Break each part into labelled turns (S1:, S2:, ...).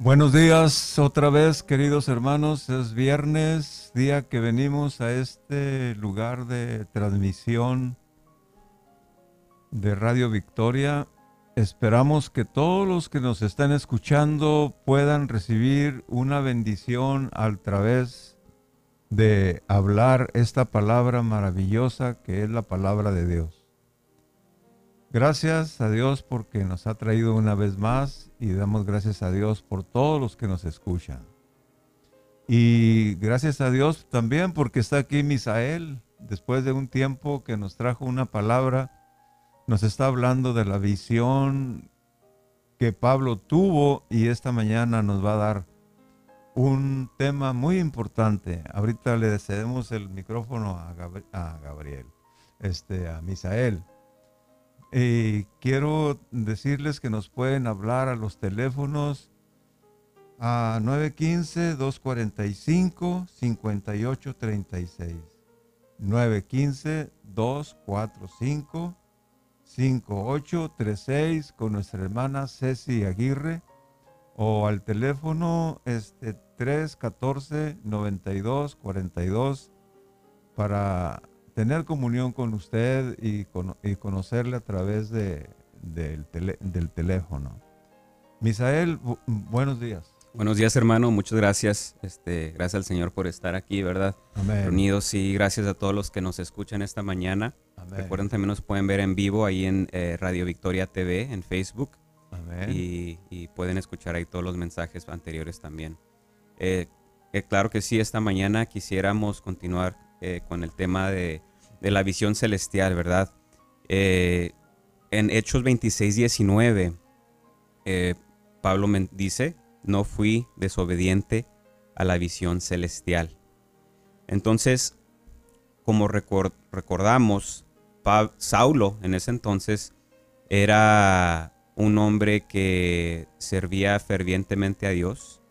S1: Buenos días otra vez, queridos hermanos. Es viernes, día que venimos a este lugar de transmisión de Radio Victoria. Esperamos que todos los que nos están escuchando puedan recibir una bendición a través de hablar esta palabra maravillosa que es la palabra de Dios. Gracias a Dios porque nos ha traído una vez más y damos gracias a Dios por todos los que nos escuchan. Y gracias a Dios también porque está aquí Misael, después de un tiempo que nos trajo una palabra, nos está hablando de la visión que Pablo tuvo y esta mañana nos va a dar un tema muy importante. Ahorita le cedemos el micrófono a, Gabriel, este, a Misael. Y quiero decirles que nos pueden hablar a los teléfonos a 915-245-5836. 915-245-5836 con nuestra hermana Ceci Aguirre o al teléfono este 314-9242 para tener comunión con usted y, conocerle a través de, del, teléfono. Misael, buenos días.
S2: Buenos días, hermano. Muchas gracias. Este, gracias al Señor por estar aquí, ¿verdad? Amén. Reunidos y gracias a todos los que nos escuchan esta mañana. Recuerden también nos pueden ver en vivo ahí en eh, Radio Victoria TV en Facebook. Amén. Y, pueden escuchar ahí todos los mensajes anteriores también. Eh, eh, claro que sí, esta mañana quisiéramos continuar con el tema de de la visión celestial, ¿verdad? Eh, en Hechos 26, 19, eh, Pablo me dice, no fui desobediente a la visión celestial. Entonces, como recordamos, Saulo en ese entonces era un hombre que servía fervientemente a Dios.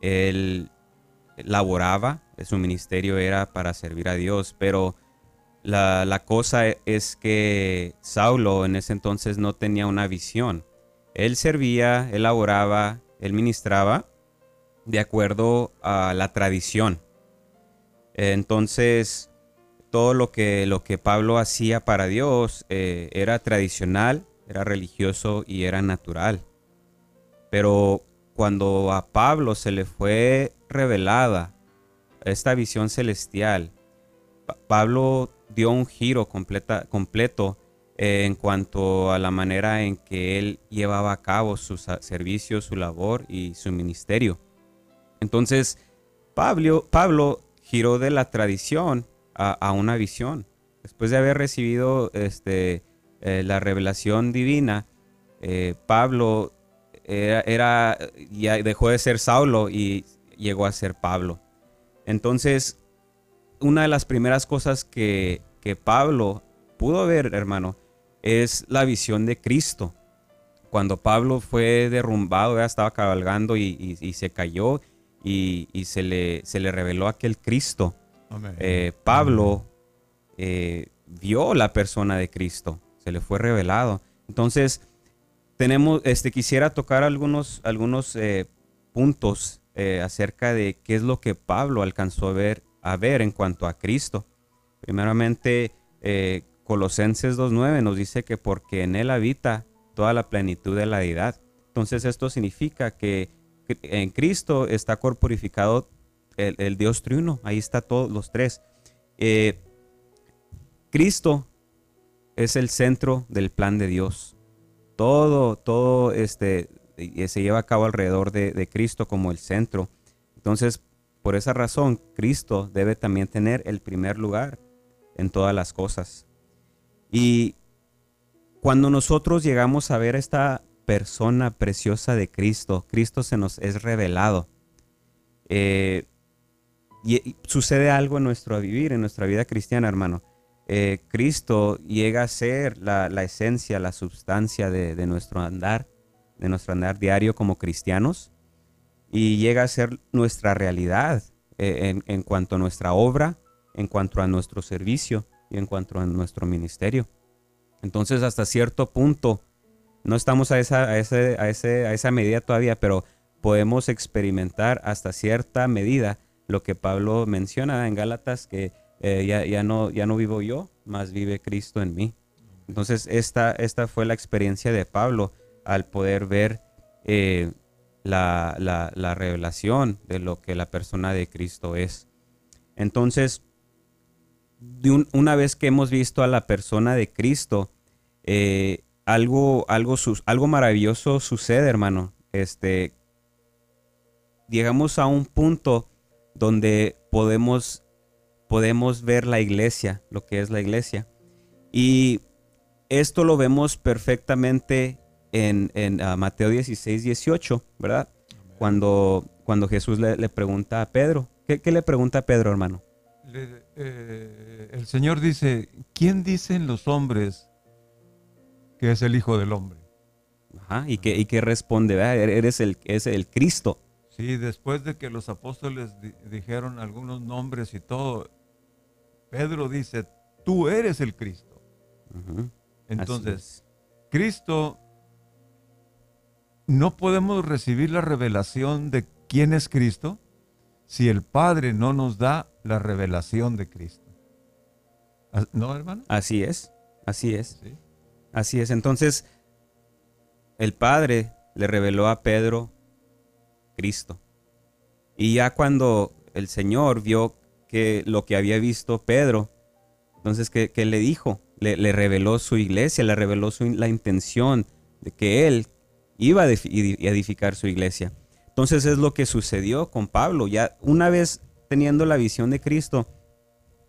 S2: Él laboraba, su ministerio era para servir a Dios, pero la, cosa es que Saulo en ese entonces no tenía una visión. Él servía, él laboraba, él ministraba de acuerdo a la tradición. Entonces, todo lo que, lo que Pablo hacía para Dios eh, era tradicional, era religioso y era natural. Pero cuando a Pablo se le fue revelada esta visión celestial, Pablo dio un giro completo eh, en cuanto a la manera en que él llevaba a cabo su servicio, su labor y su ministerio. Entonces, Pablo, Pablo giró de la tradición a, una visión. Después de haber recibido este, eh, la revelación divina, eh, Pablo era, ya dejó de ser Saulo y llegó a ser Pablo. Entonces, una de las primeras cosas que, Pablo pudo ver, hermano, es la visión de Cristo. Cuando Pablo fue derrumbado, ya estaba cabalgando y, se cayó y, se, le, se le reveló aquel Cristo. Eh, Pablo eh, vio la persona de Cristo, se le fue revelado. Entonces, tenemos, este, quisiera tocar algunos, algunos eh, puntos acerca de qué es lo que Pablo alcanzó a ver a ver en cuanto a Cristo. Primeramente, eh, Colosenses 2.9 nos dice que porque en Él habita toda la plenitud de la deidad. Entonces esto significa que en Cristo está corporificado el, Dios triuno. Ahí está todos los tres. Eh, Cristo es el centro del plan de Dios. Todo, todo este, eh, se lleva a cabo alrededor de, de Cristo como el centro. Entonces, por esa razón, Cristo debe también tener el primer lugar en todas las cosas. Y cuando nosotros llegamos a ver esta persona preciosa de Cristo. Cristo se nos es revelado. Eh, y, sucede algo en nuestro vivir, en nuestra vida cristiana, hermano. Eh, Cristo llega a ser la, esencia, la sustancia de, nuestro andar, de nuestro andar diario como cristianos, y llega a ser nuestra realidad eh, en, cuanto a nuestra obra, en cuanto a nuestro servicio y en cuanto a nuestro ministerio. Entonces, hasta cierto punto, no estamos a esa, a, ese, a, ese, a esa medida todavía, pero podemos experimentar hasta cierta medida lo que Pablo menciona en Gálatas, que eh, ya, ya, no, ya no vivo yo, más vive Cristo en mí. Entonces esta, esta fue la experiencia de Pablo al poder ver eh, la, la, revelación de lo que la persona de Cristo es. Entonces, de una vez que hemos visto a la persona de Cristo, eh, algo, algo, algo maravilloso sucede, hermano. Este, llegamos a un punto donde podemos, podemos ver la iglesia, lo que es la iglesia. Y esto lo vemos perfectamente en, ah, Mateo 16, 18, ¿verdad? Cuando, cuando Jesús le, pregunta a Pedro. ¿Qué, le pregunta a Pedro, hermano?
S1: Eh, el Señor dice, ¿quién dicen los hombres que es el Hijo del Hombre?
S2: Ajá, y que, y que responde, Eres el, es el Cristo.
S1: Sí, después de que los apóstoles dijeron algunos nombres y todo, Pedro dice, tú eres el Cristo. Entonces, Cristo, no podemos recibir la revelación de quién es Cristo si el Padre no nos da la revelación de Cristo. ¿No, hermano?
S2: Así es, así es. Así es. Entonces, el Padre le reveló a Pedro Cristo. Y ya cuando el Señor vio que lo que había visto Pedro, entonces, ¿qué, le dijo? Le, reveló su iglesia, le reveló la intención de que él iba a edificar su iglesia. Entonces es lo que sucedió con Pablo. Ya una vez teniendo la visión de Cristo,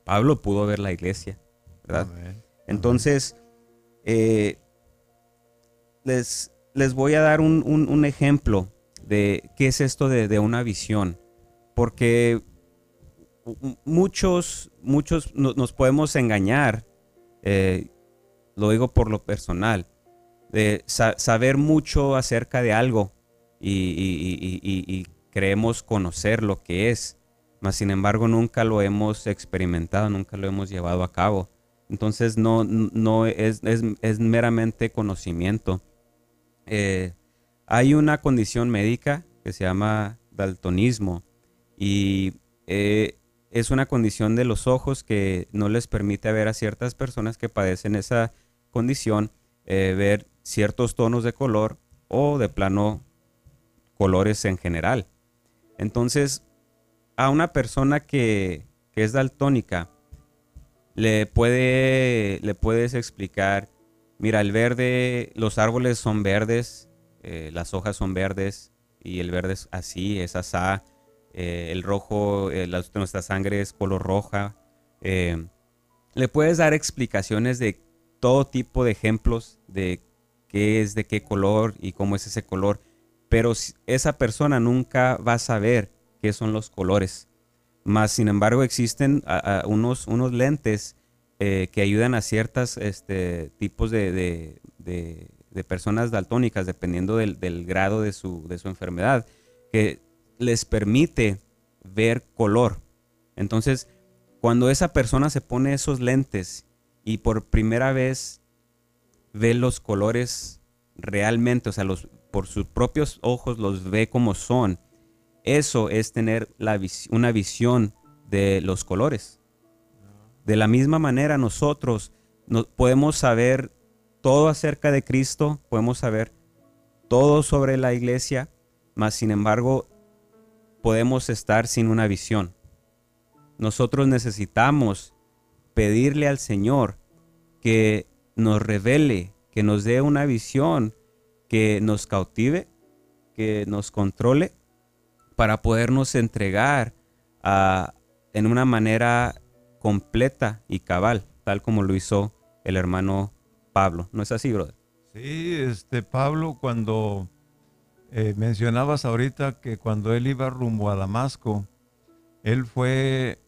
S2: Pablo pudo ver la iglesia, ¿verdad? Entonces, eh, les, les voy a dar un, un ejemplo de qué es esto de, una visión. Porque muchos, muchos nos podemos engañar, eh, lo digo por lo personal, de saber mucho acerca de algo y, creemos conocer lo que es, mas sin embargo nunca lo hemos experimentado, nunca lo hemos llevado a cabo. Entonces no, no es, es, meramente conocimiento. Eh, hay una condición médica que se llama daltonismo y eh, es una condición de los ojos que no les permite ver a ciertas personas que padecen esa condición eh, ver ciertos tonos de color o de plano colores en general. Entonces, a una persona que, es daltónica, le, puede, le puedes explicar, mira, el verde, los árboles son verdes, eh, las hojas son verdes y el verde es así, es asá, eh, el rojo, eh, nuestra sangre es color roja. le puedes dar explicaciones de todo tipo de ejemplos de qué es de qué color y cómo es ese color, pero esa persona nunca va a saber qué son los colores. Más sin embargo existen unos, unos lentes que ayudan a ciertos este, tipos de personas daltónicas, dependiendo del, grado de su, de su, enfermedad, que les permite ver color. Entonces, cuando esa persona se pone esos lentes y por primera vez ve los colores realmente, o sea, los, por sus propios ojos los ve como son, eso es tener una visión de los colores. De la misma manera nosotros no, podemos saber todo acerca de Cristo, podemos saber todo sobre la iglesia, mas sin embargo podemos estar sin una visión. Nosotros necesitamos pedirle al Señor que nos revele, que nos dé una visión, que nos cautive, que nos controle, para podernos entregar en una manera completa y cabal, tal como lo hizo el hermano Pablo. ¿No es así, brother?
S1: Sí, este Pablo, cuando eh, mencionabas ahorita que cuando él iba rumbo a Damasco, él fue,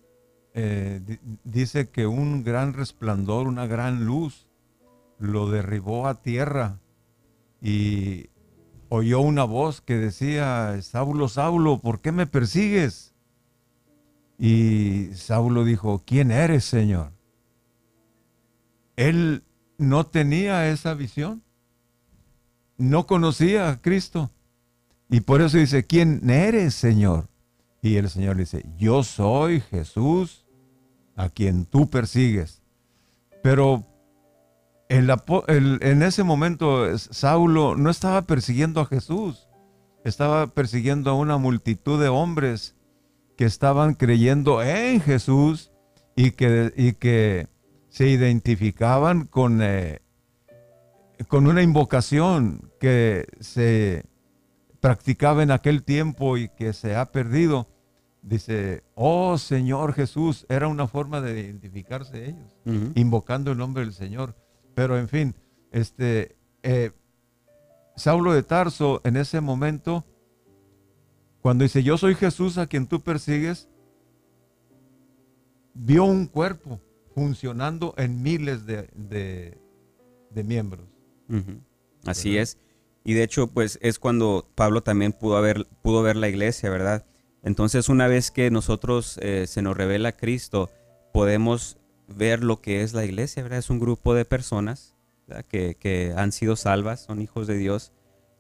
S1: eh, dice que un gran resplandor, una gran luz, lo derribó a tierra y oyó una voz que decía, Saulo, Saulo, ¿por qué me persigues? Y Saulo dijo, ¿quién eres, Señor? Él no tenía esa visión, no conocía a Cristo. Y por eso dice, ¿quién eres, Señor? Y el Señor dice, yo soy Jesús a quien tú persigues. Pero en ese momento Saulo no estaba persiguiendo a Jesús, estaba persiguiendo a una multitud de hombres que estaban creyendo en Jesús y que, y que se identificaban con, eh, con una invocación que se practicaba en aquel tiempo y que se ha perdido. Dice, oh Señor Jesús, era una forma de identificarse ellos, invocando el nombre del Señor. Pero en fin, este, eh, Saulo de Tarso en ese momento, cuando dice, yo soy Jesús a quien tú persigues, vio un cuerpo funcionando en miles de, miembros.
S2: Así es. Y de hecho, pues es cuando Pablo también pudo, haber, pudo ver la iglesia, ¿verdad? Entonces, una vez que nosotros eh, se nos revela Cristo, podemos ver lo que es la iglesia, ¿verdad? Es un grupo de personas que, han sido salvas, son hijos de Dios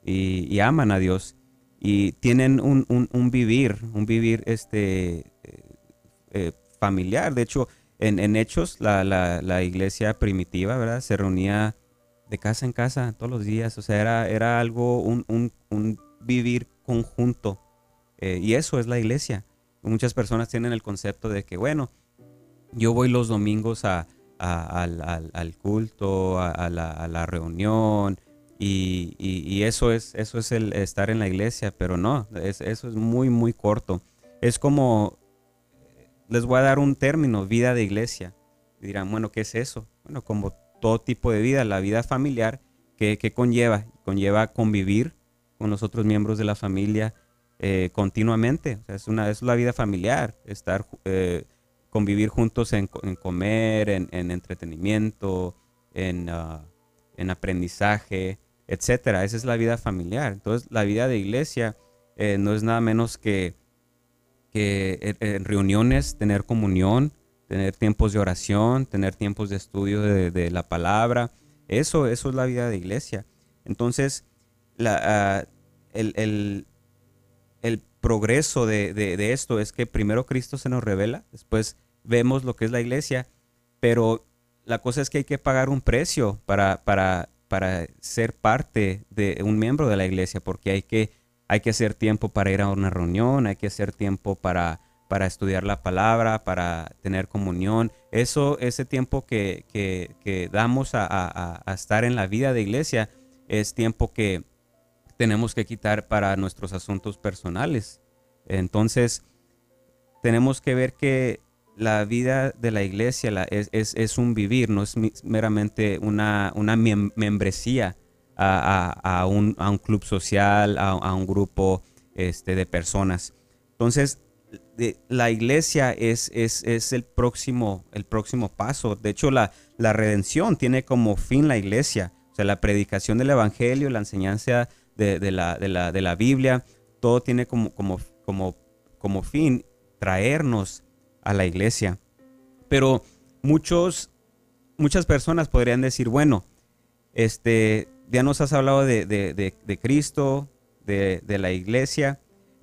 S2: y, aman a Dios y tienen un, vivir, un vivir este, eh, eh, familiar. De hecho, en, Hechos, la, iglesia primitiva, ¿verdad? Se reunía de casa en casa todos los días, o sea, era, era algo, un, vivir conjunto. Eh, y eso es la iglesia. Muchas personas tienen el concepto de que, bueno, yo voy los domingos a, al, culto, a, la, reunión, y, eso, es, eso es el estar en la iglesia, pero no, eso es muy, muy corto. Es como, les voy a dar un término, vida de iglesia. dirán, bueno, ¿qué es eso? Bueno, como todo tipo de vida, la vida familiar, ¿qué, conlleva? Conlleva convivir con los otros miembros de la familia eh, continuamente. es, una, es la vida familiar, estar... Eh, convivir juntos en, comer, en, entretenimiento, ah, en, aprendizaje, etcétera. Esa es la vida familiar. Entonces, la vida de iglesia eh, no es nada menos que, que en, reuniones tener comunión, tener tiempos de oración, tener tiempos de estudio de, la palabra. Eso, eso es la vida de iglesia. Entonces, ah, el, progreso de, esto es que primero Cristo se nos revela, después vemos lo que es la iglesia, pero la cosa es que hay que pagar un precio para, para, para ser parte de un miembro de la iglesia, porque hay que, hay que hacer tiempo para ir a una reunión, hay que hacer tiempo para, para estudiar la palabra, para tener comunión. Eso, ese tiempo que, que, damos a, a, estar en la vida de iglesia es tiempo que, tenemos que quitar para nuestros asuntos personales. Entonces, tenemos que ver que la vida de la iglesia es, un vivir, no es meramente una, una membresía a, un, club social, a, un grupo este, de personas. Entonces, la iglesia es, es, el, próximo, el próximo paso. De hecho, la, la redención tiene como fin la iglesia. O sea, la predicación del evangelio, la enseñanza de, la, de, la, de la, Biblia, todo tiene como, como, como, como fin traernos a la iglesia. Pero muchos, muchas personas podrían decir, bueno, este, ya nos has hablado de, de Cristo, de, la iglesia,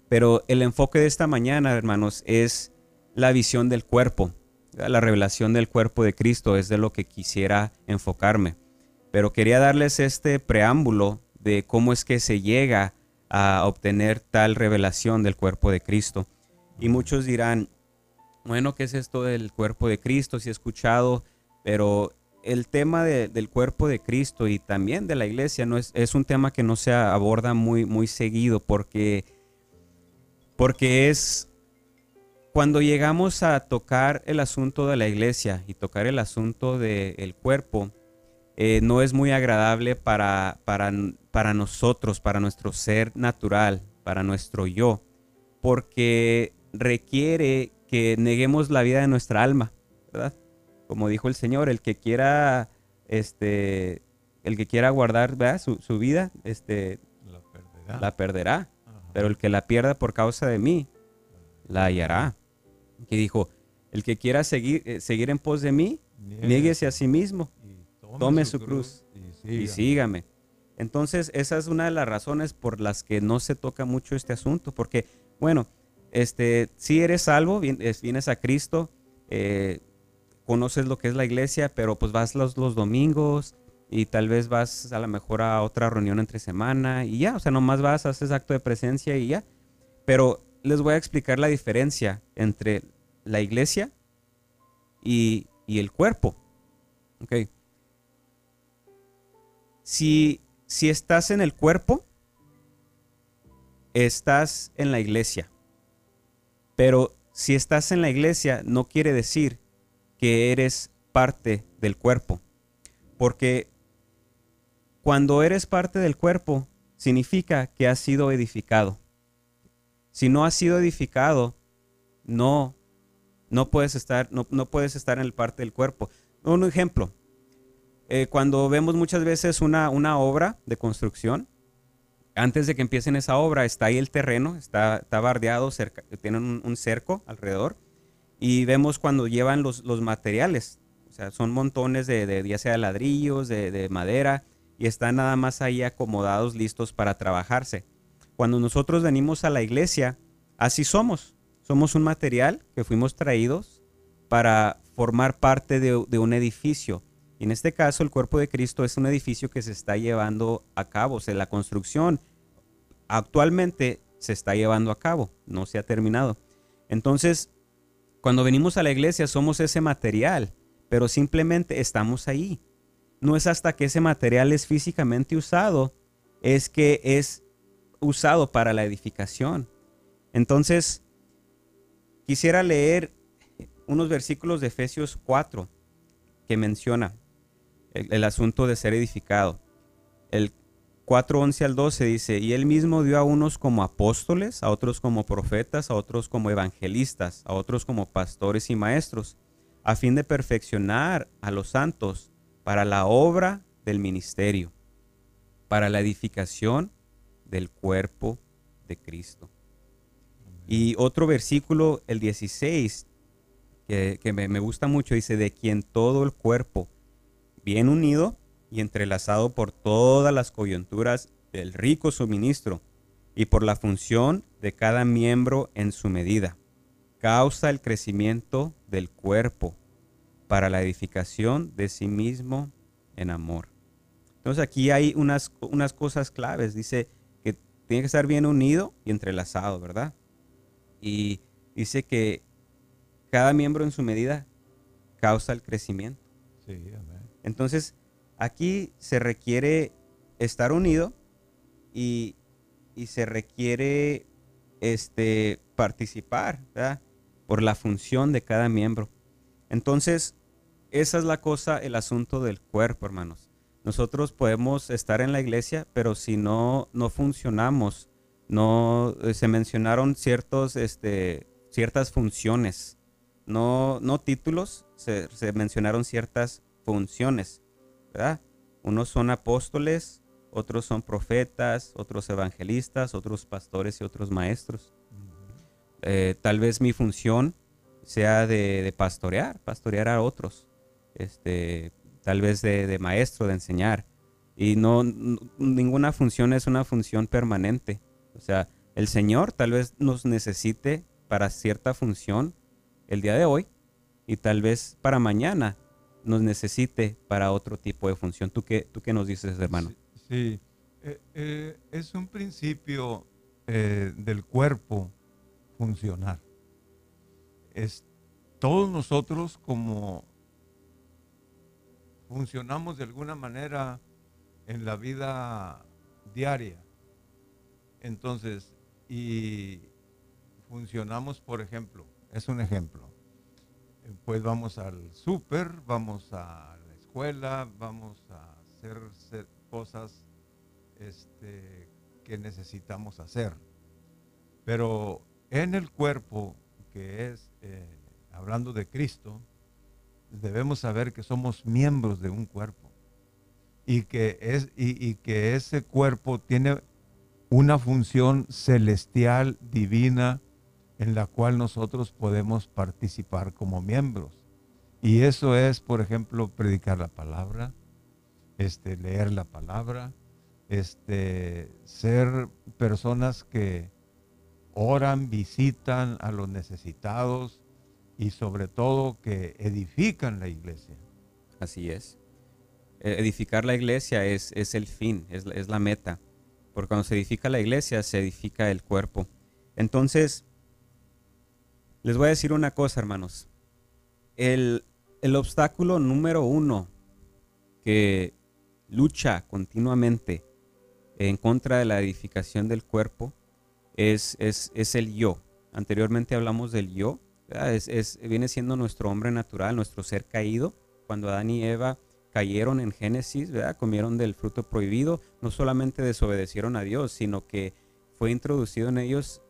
S2: pero el enfoque de esta mañana, hermanos, es la visión del cuerpo. La revelación del cuerpo de Cristo es de lo que quisiera enfocarme. Pero quería darles este preámbulo de cómo es que se llega a obtener tal revelación del cuerpo de Cristo. Y muchos dirán, bueno, ¿qué es esto del cuerpo de Cristo? Si he escuchado, pero el tema del cuerpo de Cristo y también de la iglesia es, es un tema que no se aborda muy, muy seguido porque, porque es cuando llegamos a tocar el asunto de la iglesia y tocar el asunto del cuerpo, eh, no es muy agradable para, para, para nosotros, para nuestro ser natural, para nuestro yo, porque requiere que neguemos la vida de nuestra alma, ¿verdad? Como dijo el Señor, el que quiera, este, el que quiera guardar Su, su, vida, este,
S1: la perderá.
S2: La perderá. Pero el que la pierda por causa de mí, la hallará. Que dijo, el que quiera seguir, eh, seguir en pos de mí, nieguese a sí mismo, tome, su, cruz, y, sígame. Entonces, esa es una de las razones por las que no se toca mucho este asunto, porque, bueno, este, si eres salvo, vienes a Cristo, eh, conoces lo que es la iglesia, pero pues vas los, los domingos y tal vez vas a lo mejor a otra reunión entre semana y ya, o sea, nomás vas, haces acto de presencia y ya. Pero les voy a explicar la diferencia entre la iglesia y, y el cuerpo. Ok. Si, si estás en el cuerpo, estás en la iglesia. Pero si estás en la iglesia, no quiere decir que eres parte del cuerpo. Porque cuando eres parte del cuerpo, significa que has sido edificado. Si no has sido edificado, no, no puedes estar, no, puedes estar en el parte del cuerpo. Un ejemplo, eh, cuando vemos muchas veces una, una obra de construcción, antes de que empiecen esa obra, está ahí el terreno, está, está bardeado, cerca, tienen un, cerco alrededor, y vemos cuando llevan los, los materiales, o sea, son montones de, de ya sea ladrillos, de, de, madera, y están nada más ahí acomodados, listos para trabajarse. Cuando nosotros venimos a la iglesia, así somos. Somos un material que fuimos traídos para formar parte de, un edificio. Y en este caso, el cuerpo de Cristo es un edificio que se está llevando a cabo. O sea, la construcción actualmente se está llevando a cabo, no se ha terminado. Entonces, cuando venimos a la iglesia somos ese material, pero simplemente estamos ahí. No es hasta que ese material es físicamente usado, es que es usado para la edificación. Entonces, quisiera leer unos versículos de Efesios 4 que menciona el, el asunto de ser edificado. El 4.11 al 12 dice, y él mismo dio a unos como apóstoles, a otros como profetas, a otros como evangelistas, a otros como pastores y maestros, a fin de perfeccionar a los santos para la obra del ministerio, para la edificación del cuerpo de Cristo. Y otro versículo, el 16, que, me, me gusta mucho, dice, de quien todo el cuerpo, bien unido, y entrelazado por todas las coyunturas del rico suministro y por la función de cada miembro en su medida. Causa el crecimiento del cuerpo para la edificación de sí mismo en amor. Entonces aquí hay unas, unas cosas claves. Dice que tiene que estar bien unido y entrelazado, ¿verdad? Y dice que cada miembro en su medida causa el crecimiento.
S1: Sí, amén.
S2: Entonces, Aquí se requiere estar unido y, se requiere este, participar por la función de cada miembro. Entonces, esa es la cosa, el asunto del cuerpo, hermanos. Nosotros podemos estar en la iglesia, pero si no, no funcionamos, no eh, se mencionaron ciertos, este, ciertas funciones, no, no títulos, se, se mencionaron ciertas funciones. Unos son apóstoles, otros son profetas, otros evangelistas, otros pastores y otros maestros. Eh, tal vez mi función sea de, pastorear, pastorear a otros, este, tal vez de, maestro, de enseñar. Y no, ninguna función es una función permanente. O sea, el Señor tal vez nos necesite para cierta función el día de hoy y tal vez para mañana nos necesite para otro tipo de función. ¿Tú qué, tú qué nos dices, hermano?
S1: Sí, eh, eh, es un principio eh, del cuerpo funcionar. Es todos nosotros como funcionamos de alguna manera en la vida diaria. Entonces, y funcionamos, por ejemplo, es un ejemplo pues vamos al súper, vamos a la escuela, vamos a hacer, cosas este, que necesitamos hacer. Pero en el cuerpo, que es, eh, hablando de Cristo, debemos saber que somos miembros de un cuerpo y que, es, y que ese cuerpo tiene una función celestial, divina, en la cual nosotros podemos participar como miembros. Y eso es, por ejemplo, predicar la palabra, este, leer la palabra, este, ser personas que oran, visitan a los necesitados y sobre todo que edifican la iglesia.
S2: Así es. E, edificar la iglesia es, es el fin, es, es la meta. Porque cuando se edifica la iglesia, se edifica el cuerpo. Entonces, les voy a decir una cosa, hermanos. El, el obstáculo número uno que lucha continuamente en contra de la edificación del cuerpo es, es, el yo. Anteriormente hablamos del yo. Es, viene siendo nuestro hombre natural, nuestro ser caído. Cuando Adán y Eva cayeron en Génesis, comieron del fruto prohibido, no solamente desobedecieron a Dios, sino que fue introducido en ellos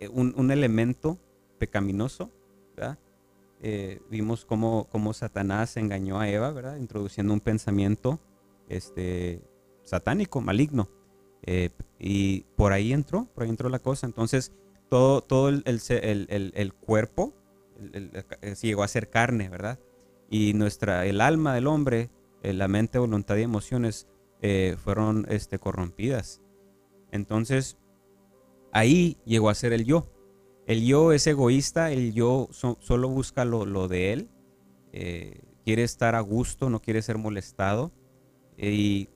S2: eh, un, elemento pecaminoso. Eh, vimos cómo, cómo, Satanás engañó a Eva, ¿verdad? introduciendo un pensamiento este, satánico, maligno. Eh, y por ahí entró, por ahí entró la cosa. Entonces, todo, todo el, el, el, cuerpo llegó a ser carne, ¿verdad? Y nuestra, el alma del hombre, eh, la mente, voluntad y emociones fueron este, corrompidas. Entonces, ahí llegó a ser el yo. El yo es egoísta, el yo solo busca lo, de él, eh, quiere estar a gusto, no quiere ser molestado. Y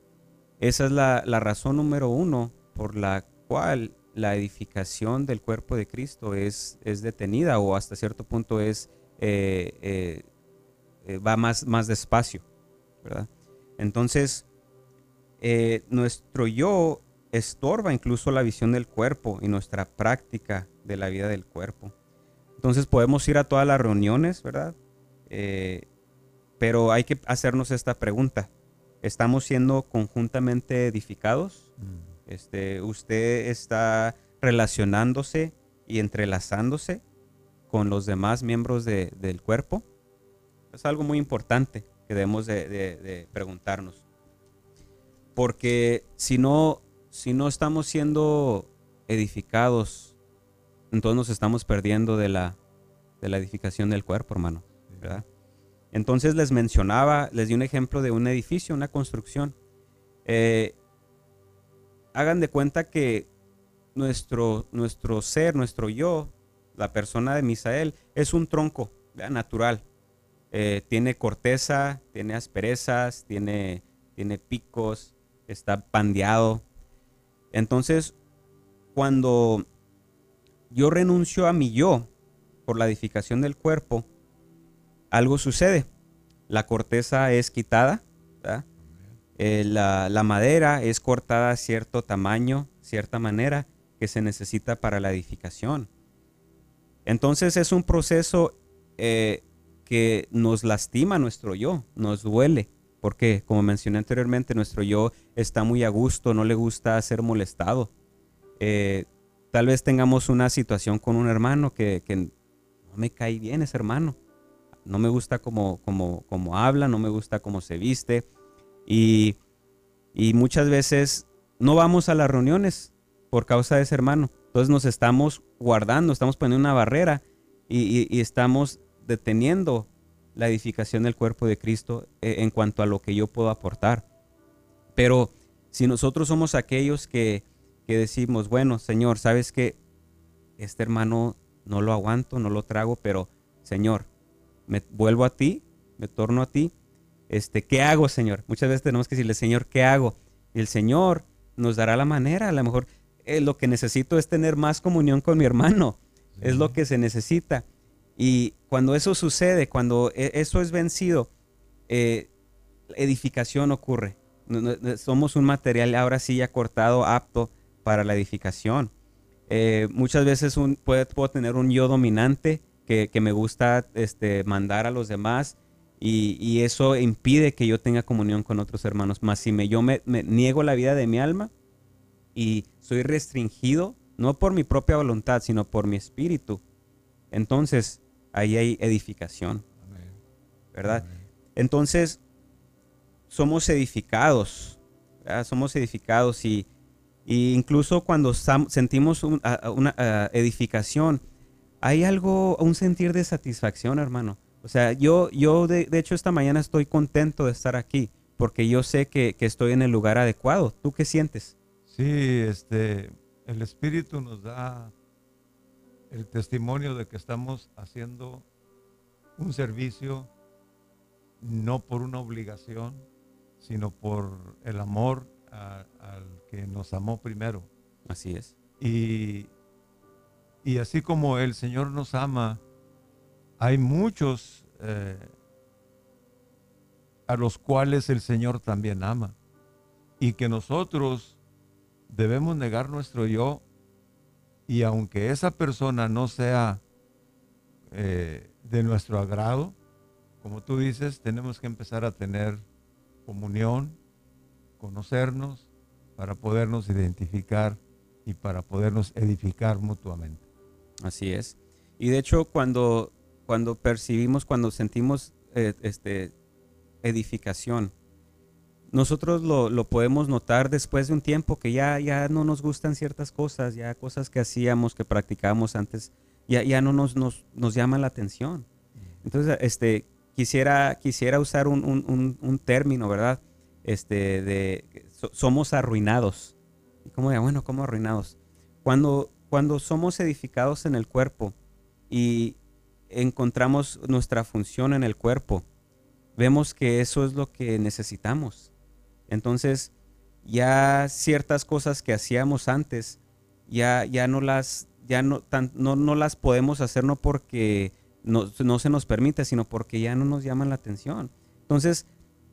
S2: esa es la, razón número uno por la cual la edificación del cuerpo de Cristo es, es detenida o hasta cierto punto es, eh, eh, va más, más despacio. ¿verdad? Entonces, nuestro yo estorba incluso la visión del cuerpo y nuestra práctica de la vida del cuerpo. Entonces podemos ir a todas las reuniones, ¿verdad? Eh, pero hay que hacernos esta pregunta. ¿Estamos siendo conjuntamente edificados? Mm. Este, ¿Usted está relacionándose y entrelazándose con los demás miembros del cuerpo? Es algo muy importante que debemos de, preguntarnos. Porque si no, si no estamos siendo edificados entonces nos estamos perdiendo de la, de la edificación del cuerpo, hermano. Entonces les mencionaba, les di un ejemplo de un edificio, una construcción. Eh, hagan de cuenta que nuestro, nuestro ser, nuestro yo, la persona de Misael, es un tronco natural. Eh, tiene corteza, tiene asperezas, tiene, tiene picos, está pandeado. Entonces, cuando yo renuncio a mi yo por la edificación del cuerpo, algo sucede. La corteza es quitada, eh, la, madera es cortada a cierto tamaño, cierta manera que se necesita para la edificación. Entonces es un proceso eh, que nos lastima nuestro yo, nos duele, porque como mencioné anteriormente, nuestro yo está muy a gusto, no le gusta ser molestado. Eh, Tal vez tengamos una situación con un hermano que, no me cae bien ese hermano. No me gusta cómo, como habla, no me gusta cómo se viste. Y, muchas veces no vamos a las reuniones por causa de ese hermano. Entonces nos estamos guardando, estamos poniendo una barrera y, estamos deteniendo la edificación del cuerpo de Cristo eh, en cuanto a lo que yo puedo aportar. Pero si nosotros somos aquellos que que decimos, bueno, Señor, sabes que este hermano no lo aguanto, no lo trago, pero Señor, me vuelvo a ti, me torno a ti. Este, ¿qué hago, Señor? Muchas veces tenemos que decirle, Señor, ¿qué hago? Y el Señor nos dará la manera. A lo mejor eh, lo que necesito es tener más comunión con mi hermano. Es lo que se necesita. Y cuando eso sucede, cuando e, eso es vencido, eh, edificación ocurre. Somos un material ahora sí ya cortado, apto para la edificación. Eh, muchas veces un, puedo, tener un yo dominante que, me gusta este, mandar a los demás Y, eso impide que yo tenga comunión con otros hermanos. Más si me, yo me, niego la vida de mi alma y soy restringido, no por mi propia voluntad, sino por mi espíritu, entonces ahí hay edificación. ¿Verdad? Entonces, somos edificados. Somos edificados y, incluso cuando sentimos una edificación, hay algo, un sentir de satisfacción, hermano. O sea, yo, yo de, hecho esta mañana estoy contento de estar aquí porque yo sé que, estoy en el lugar adecuado. ¿Tú qué sientes?
S1: Sí, este, el Espíritu nos da el testimonio de que estamos haciendo un servicio no por una obligación, sino por el amor al que nos amó primero.
S2: Así es.
S1: Y, y así como el Señor nos ama, hay muchos eh, a los cuales el Señor también ama. Y que nosotros debemos negar nuestro yo y aunque esa persona no sea eh, de nuestro agrado, como tú dices, tenemos que empezar a tener comunión, conocernos, para podernos identificar y para podernos edificar mutuamente.
S2: Así es. Y de hecho, cuando cuando percibimos, cuando sentimos eh, este, edificación. Nosotros lo, podemos notar después de un tiempo que ya, ya no nos gustan ciertas cosas, ya cosas que hacíamos, que practicábamos antes, ya, ya no nos, nos, nos llaman la atención. Entonces, este, quisiera, quisiera usar un, término, ¿verdad? Este, de somos arruinados. ¿Y cómo de, bueno, cómo arruinados? Cuando, cuando somos edificados en el cuerpo y, encontramos nuestra función en el cuerpo, vemos que eso es lo que necesitamos. Entonces, ya ciertas cosas que hacíamos antes, ya, ya no las, ya no, no, las podemos hacer no porque no, no, se nos permite, sino porque ya no nos llaman la atención. Entonces,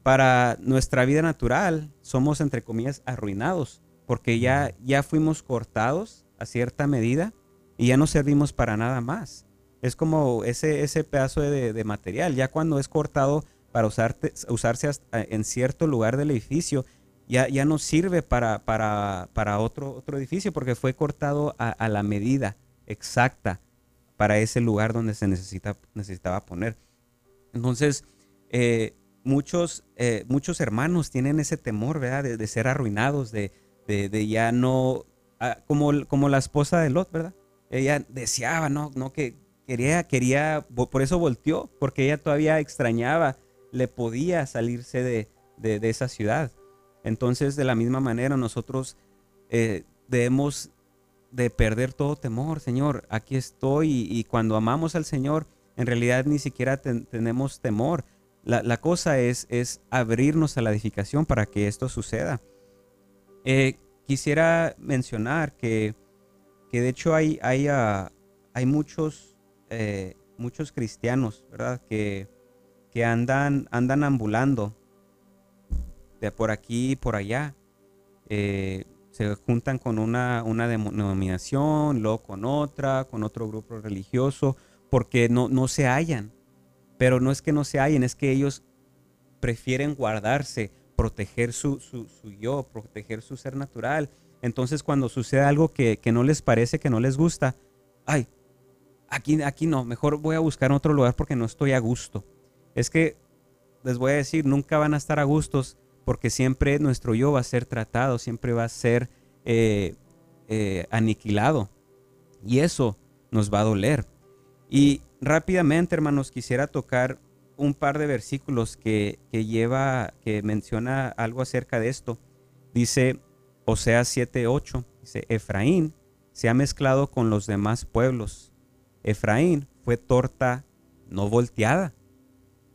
S2: para nuestra vida natural, somos entre comillas arruinados, porque ya, ya fuimos cortados a cierta medida y ya no servimos para nada más. Es como ese, ese pedazo de, material. Ya cuando es cortado para usarse en cierto lugar del edificio, ya, ya no sirve para, para, otro, otro edificio porque fue cortado a, la medida exacta para ese lugar donde se necesita, necesitaba poner. Entonces, eh, muchos, eh, muchos hermanos tienen ese temor, ¿verdad? De, ser arruinados, de, de, ya no, ah, como, como la esposa de Lot, ¿verdad? Ella deseaba, ¿no? no que, quería, quería, por eso volteó, porque ella todavía extrañaba, le podía salirse de, esa ciudad. Entonces, de la misma manera, nosotros eh, debemos de perder todo temor, Señor, aquí estoy y, cuando amamos al Señor, en realidad ni siquiera tenemos temor. La, cosa es, es abrirnos a la edificación para que esto suceda. Eh, quisiera mencionar que, que, de hecho hay, hay, ah, hay muchos eh, muchos cristianos, ¿verdad? Que, que andan, andan ambulando de por aquí y por allá. Eh, se juntan con una, una denominación, luego con otra, con otro grupo religioso, porque no, no se hallan. Pero no es que no se hallen, es que ellos prefieren guardarse, proteger su, su, yo, proteger su ser natural. Entonces cuando sucede algo que, que no les parece, que no les gusta, ay, aquí, aquí no, mejor voy a buscar otro lugar porque no estoy a gusto. Es que les voy a decir, nunca van a estar a gustos porque siempre nuestro yo va a ser tratado, siempre va a ser eh, eh, aniquilado. Y eso nos va a doler. Y rápidamente, hermanos, quisiera tocar un par de versículos que, que lleva, que menciona algo acerca de esto. Dice Oseas 7:8, dice, Efraín se ha mezclado con los demás pueblos Efraín fue torta no volteada.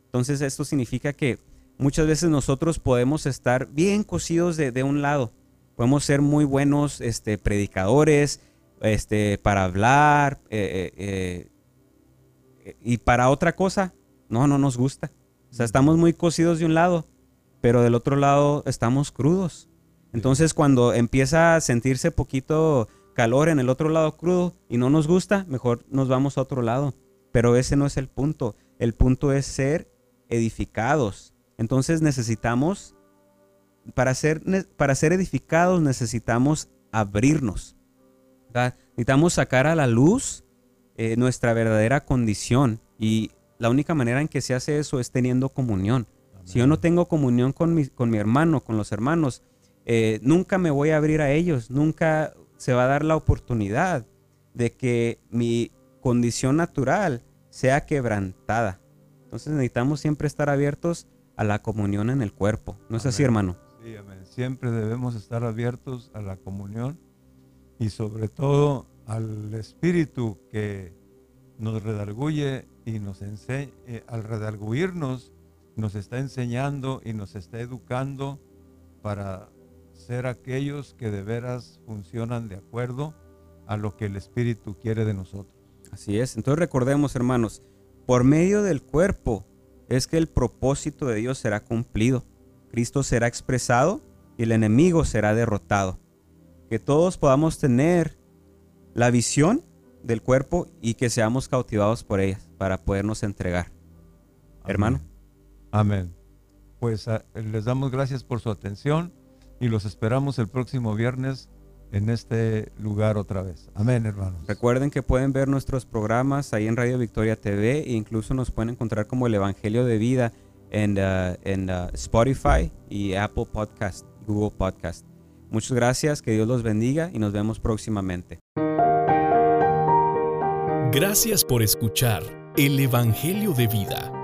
S2: Entonces esto significa que muchas veces nosotros podemos estar bien cosidos de, un lado. Podemos ser muy buenos este, predicadores este, para hablar eh, eh, eh, y para otra cosa, no, no nos gusta. O sea, estamos muy cocidos de un lado, pero del otro lado estamos crudos. Entonces cuando empieza a sentirse poquito calor en el otro lado crudo y no nos gusta, mejor nos vamos a otro lado. Pero ese no es el punto. El punto es ser edificados. Entonces necesitamos, para ser, para ser edificados necesitamos abrirnos. Necesitamos sacar a la luz eh, nuestra verdadera condición y la única manera en que se hace eso es teniendo comunión. Si yo no tengo comunión con mi, con mi hermano, con los hermanos, eh, nunca me voy a abrir a ellos, nunca se va a dar la oportunidad de que mi condición natural sea quebrantada. Entonces necesitamos siempre estar abiertos a la comunión en el cuerpo. ¿No es así, hermano?
S1: Sí, amén. Siempre debemos estar abiertos a la comunión y sobre todo al Espíritu que nos redarguye y nos enseña, eh, al redarguirnos, nos está enseñando y nos está educando para ser aquellos que de veras funcionan de acuerdo a lo que el Espíritu quiere de nosotros.
S2: Así es. Entonces recordemos, hermanos, por medio del cuerpo es que el propósito de Dios será cumplido. Cristo será expresado y el enemigo será derrotado. Que todos podamos tener la visión del cuerpo y que seamos cautivados por ellas para podernos entregar. Hermano.
S1: Amén. Pues ah, les damos gracias por su atención y los esperamos el próximo viernes en este lugar otra vez. Amén, hermanos.
S2: Recuerden que pueden ver nuestros programas ahí en Radio Victoria TV e incluso nos pueden encontrar como el Evangelio de Vida en, uh, en uh, Spotify y Apple Podcast, Google Podcast. Muchas gracias, que Dios los bendiga y nos vemos próximamente.
S3: Gracias por escuchar el Evangelio de Vida.